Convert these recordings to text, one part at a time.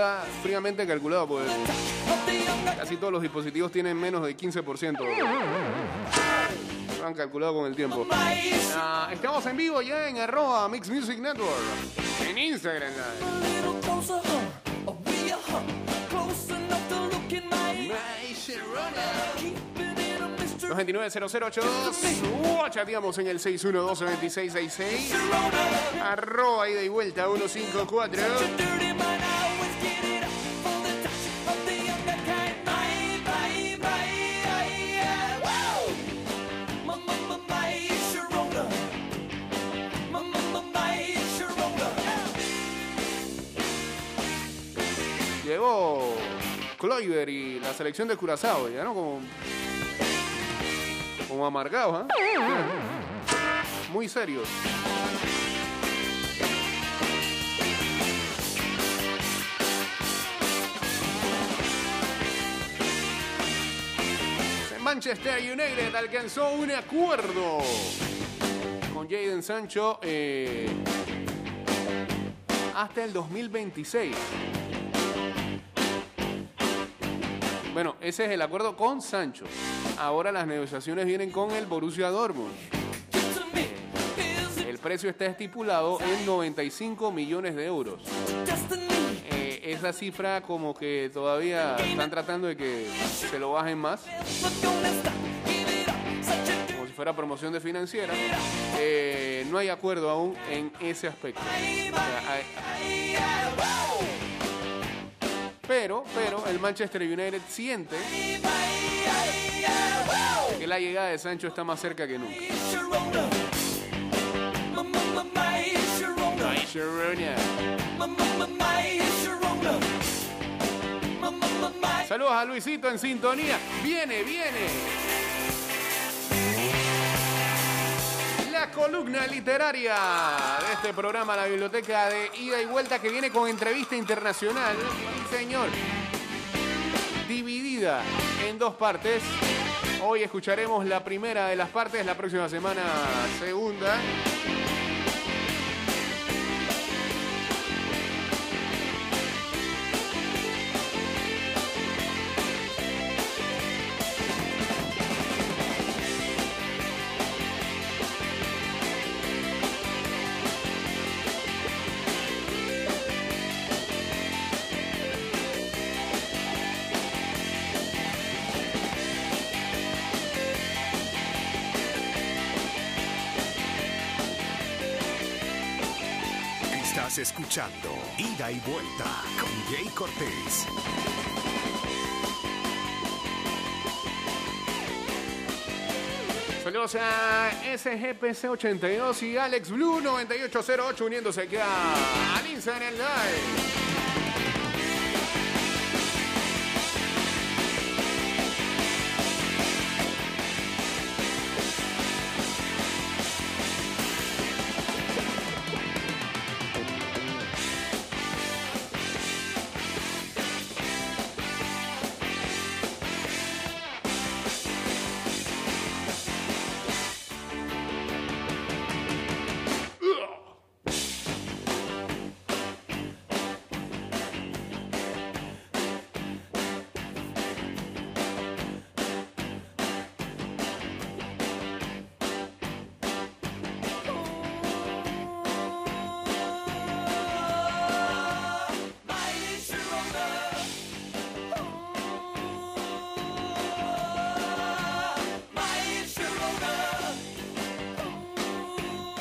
Está fríamente calculado porque casi todos los dispositivos tienen menos de 15%. Lo han calculado con el tiempo. Ah, estamos en vivo ya en arroba Mix Music Network. En Instagram. Los 290082 o chateamos en el 612-2666 arroba ida y vuelta 154 llegó Cloyver y la selección de Curazao ya no como como amargados ¿ah? muy serios Manchester United alcanzó un acuerdo con Jadon Sancho eh, hasta el 2026. Bueno, ese es el acuerdo con Sancho. Ahora las negociaciones vienen con el Borussia Dortmund. El precio está estipulado en 95 millones de euros. Eh, esa cifra como que todavía están tratando de que se lo bajen más, como si fuera promoción de financiera. Eh, no hay acuerdo aún en ese aspecto. O sea, pero, pero el Manchester United siente que la llegada de Sancho está más cerca que nunca. Saludos a Luisito en sintonía. Viene, viene. Columna literaria de este programa, la biblioteca de ida y vuelta, que viene con entrevista internacional. Señor. Dividida en dos partes. Hoy escucharemos la primera de las partes, la próxima semana segunda. Estás escuchando Ida y Vuelta con Jay Cortés. Saludos a SGPC82 y Alex Blue 9808 uniéndose aquí a al Instagram Live.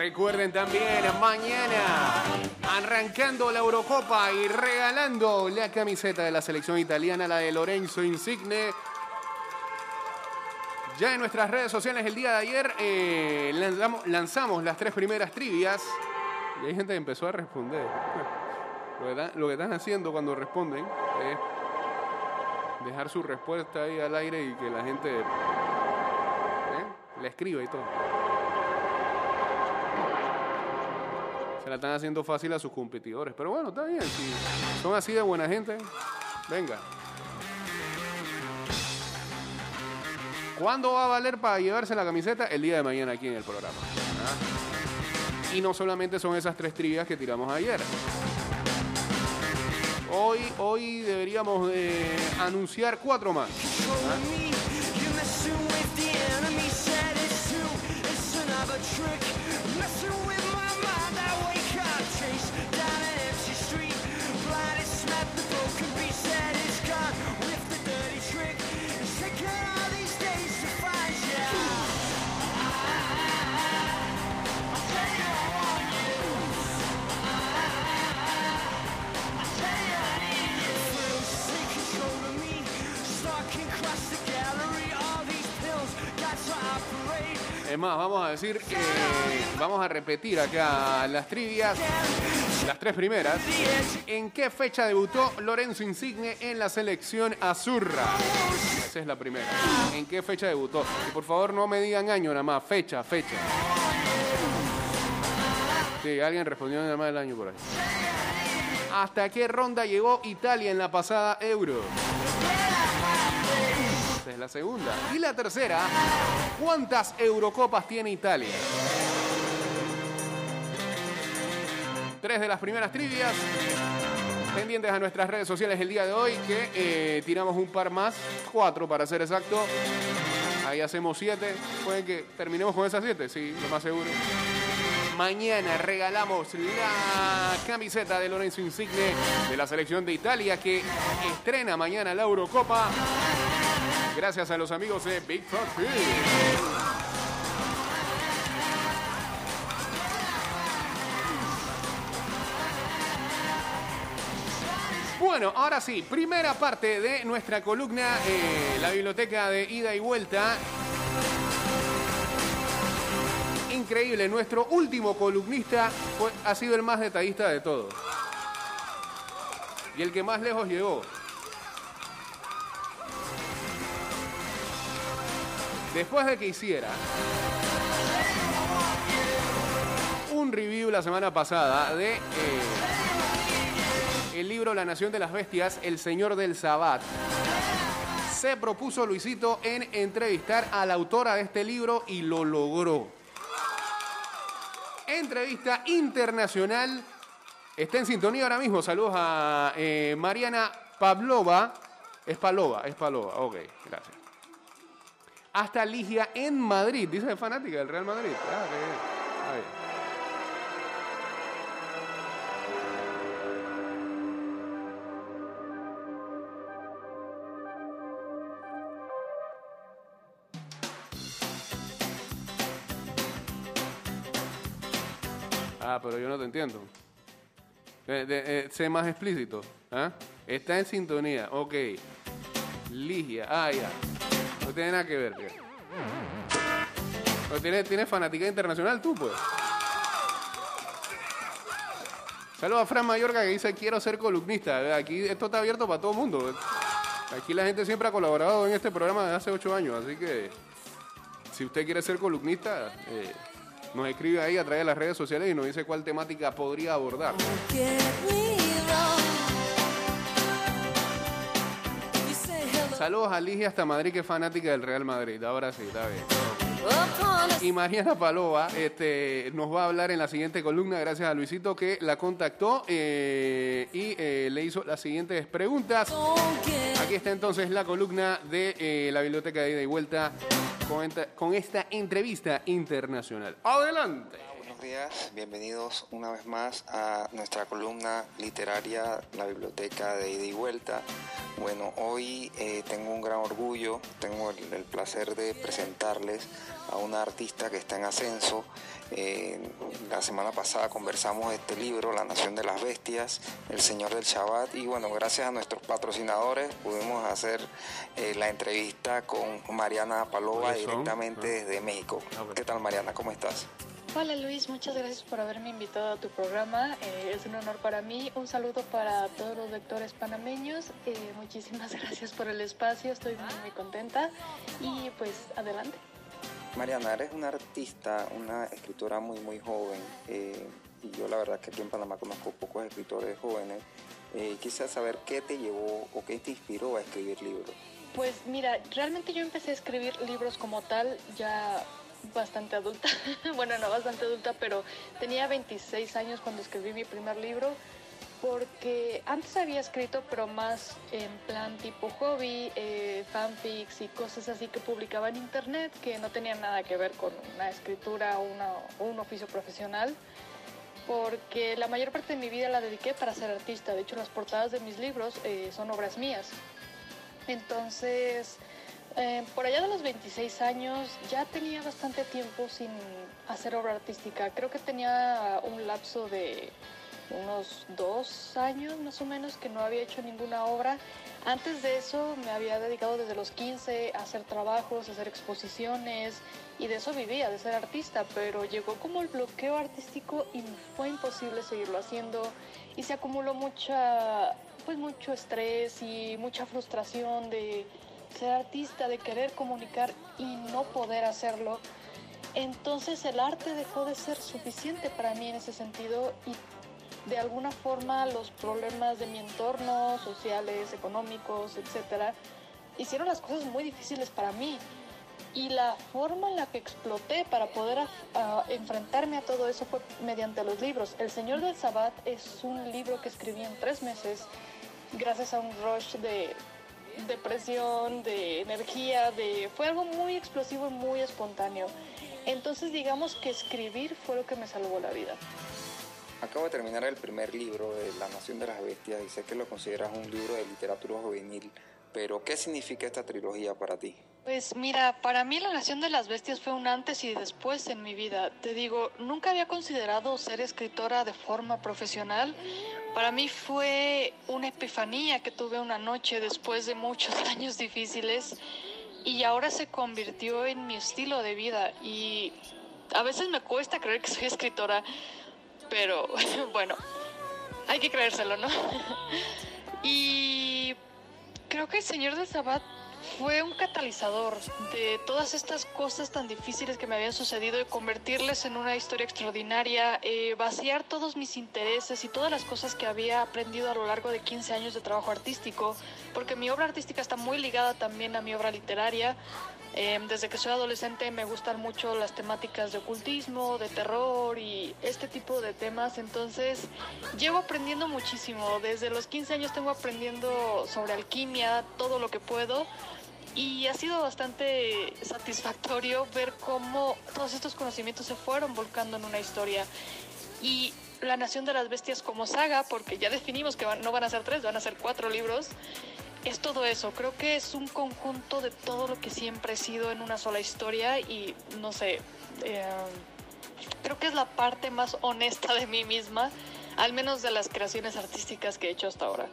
Recuerden también, mañana arrancando la Eurocopa y regalando la camiseta de la selección italiana, la de Lorenzo Insigne. Ya en nuestras redes sociales el día de ayer eh, lanzamos, las tres primeras trivias Y hay gente que empezó a responder. Lo que, están, haciendo cuando responden es dejar su respuesta ahí al aire y que la gente ¿eh? le escriba y todo. La están haciendo fácil a sus competidores. Pero bueno, está bien. Si son así de buena gente, venga. ¿Cuándo va a valer para llevarse la camiseta? El día de mañana aquí en el programa. Y no solamente son esas tres trivias que tiramos ayer. Hoy, hoy deberíamos anunciar cuatro más. Es más, vamos a decir, vamos a repetir acá las trivias, las tres primeras. ¿En qué fecha debutó Lorenzo Insigne en la selección azurra? Esa es la primera. ¿En qué fecha debutó? Y por favor no me digan año nada más, fecha, fecha. Sí, alguien respondió nada más el año por ahí. ¿Hasta qué ronda llegó Italia en la pasada Euro? La segunda. Y la tercera, ¿cuántas Eurocopas tiene Italia? Tres de las primeras trivias pendientes a nuestras redes sociales el día de hoy, que eh, tiramos un par más, cuatro para ser exacto. Ahí hacemos siete. Pueden que terminemos con esas siete, sí, lo más seguro. Mañana regalamos la camiseta de Lorenzo Insigne de la selección de Italia que estrena mañana la Eurocopa. Gracias a los amigos de Big Frog Bueno, ahora sí, primera parte de nuestra columna, eh, la biblioteca de ida y vuelta. Increíble, nuestro último columnista ha sido el más detallista de todos. Y el que más lejos llegó. Después de que hiciera un review la semana pasada de eh, el libro La Nación de las Bestias, El Señor del Sabbat, se propuso Luisito en entrevistar a la autora de este libro y lo logró. Entrevista internacional. Está en sintonía ahora mismo. Saludos a eh, Mariana Pavlova. Es Palova, es Palova. Ok, gracias hasta Ligia en Madrid. Dice fanática del Real Madrid. Ah, Ah, pero yo no te entiendo. Eh, sé más explícito. ¿ah? Está en sintonía. Ok. Ligia. Ah, ya. No tiene nada que ver, ¿Tienes, tiene fanática internacional tú, pues. Saludos a Fran Mayorga que dice quiero ser columnista. Aquí esto está abierto para todo el mundo. Aquí la gente siempre ha colaborado en este programa desde hace ocho años, así que si usted quiere ser columnista, eh, nos escribe ahí a través de las redes sociales y nos dice cuál temática podría abordar. Saludos a Ligia hasta Madrid, que es fanática del Real Madrid. Ahora sí, está bien. Y Mariana Palova este, nos va a hablar en la siguiente columna, gracias a Luisito que la contactó eh, y eh, le hizo las siguientes preguntas. Aquí está entonces la columna de eh, la Biblioteca de Ida y Vuelta con esta entrevista internacional. Adelante días, bienvenidos una vez más a nuestra columna literaria La Biblioteca de Ida y Vuelta. Bueno, hoy eh, tengo un gran orgullo, tengo el, placer de presentarles a una artista que está en ascenso. Eh, la semana pasada conversamos de este libro, La Nación de las Bestias, El Señor del Shabbat, y bueno, gracias a nuestros patrocinadores pudimos hacer eh, la entrevista con Mariana Palova directamente ah. desde México. ¿Qué tal Mariana? ¿Cómo estás? Hola Luis, muchas gracias por haberme invitado a tu programa. Eh, es un honor para mí. Un saludo para todos los lectores panameños. Eh, muchísimas gracias por el espacio. Estoy muy, muy contenta. Y pues adelante. Mariana, eres una artista, una escritora muy, muy joven. Eh, y yo la verdad que aquí en Panamá conozco pocos escritores jóvenes. quisiera saber qué te llevó o qué te inspiró a escribir libros. Pues mira, realmente yo empecé a escribir libros como tal ya bastante adulta, bueno, no bastante adulta, pero tenía 26 años cuando escribí mi primer libro, porque antes había escrito, pero más en plan tipo hobby, eh, fanfics y cosas así que publicaba en internet, que no tenían nada que ver con una escritura o, un oficio profesional, porque la mayor parte de mi vida la dediqué para ser artista, de hecho las portadas de mis libros eh, son obras mías. Entonces, eh, por allá de los 26 años ya tenía bastante tiempo sin hacer obra artística. Creo que tenía un lapso de unos dos años más o menos que no había hecho ninguna obra. Antes de eso me había dedicado desde los 15 a hacer trabajos, a hacer exposiciones y de eso vivía, de ser artista, pero llegó como el bloqueo artístico y fue imposible seguirlo haciendo y se acumuló mucha, pues mucho estrés y mucha frustración de ser artista, de querer comunicar y no poder hacerlo, entonces el arte dejó de ser suficiente para mí en ese sentido y de alguna forma los problemas de mi entorno, sociales, económicos, etcétera, hicieron las cosas muy difíciles para mí. Y la forma en la que exploté para poder enfrentarme a todo eso fue mediante los libros. El Señor del Sabbat es un libro que escribí en tres meses gracias a un rush de depresión, de energía, de fue algo muy explosivo y muy espontáneo. Entonces digamos que escribir fue lo que me salvó la vida. Acabo de terminar el primer libro de La Nación de las Bestias y sé que lo consideras un libro de literatura juvenil, pero ¿qué significa esta trilogía para ti? Pues mira, para mí La Nación de las Bestias fue un antes y después en mi vida. Te digo, nunca había considerado ser escritora de forma profesional. Para mí fue una epifanía que tuve una noche después de muchos años difíciles y ahora se convirtió en mi estilo de vida y a veces me cuesta creer que soy escritora, pero bueno, hay que creérselo, ¿no? y creo que el Señor de Sabat fue un catalizador de todas estas cosas tan difíciles que me habían sucedido y convertirles en una historia extraordinaria, eh, vaciar todos mis intereses y todas las cosas que había aprendido a lo largo de 15 años de trabajo artístico, porque mi obra artística está muy ligada también a mi obra literaria. Em, desde que soy adolescente me gustan mucho las temáticas de ocultismo, de terror y este tipo de temas, entonces llevo aprendiendo muchísimo. Desde los 15 años tengo aprendiendo sobre alquimia, todo lo que puedo y ha sido bastante satisfactorio ver cómo todos estos conocimientos se fueron volcando en una historia. Y La Nación de las Bestias como saga, porque ya definimos que no van a ser tres, van a ser cuatro libros, es todo eso. Creo que es un conjunto de todo lo que siempre he sido en una sola historia y no sé, eh, creo que es la parte más honesta de mí misma, al menos de las creaciones artísticas que he hecho hasta ahora.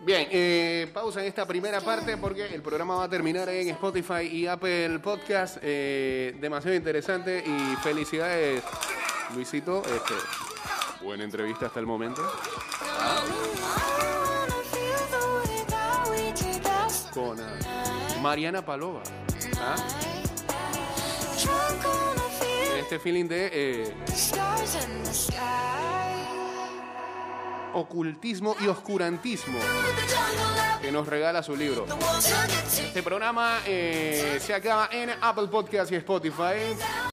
Bien, eh, pausa en esta primera parte porque el programa va a terminar en Spotify y Apple Podcast. Eh, demasiado interesante y felicidades, Luisito. Este, buena entrevista hasta el momento. Con uh, Mariana Palova. ¿ah? Este feeling de... Eh, ocultismo y oscurantismo que nos regala su libro. Este programa eh, se acaba en Apple Podcast y Spotify.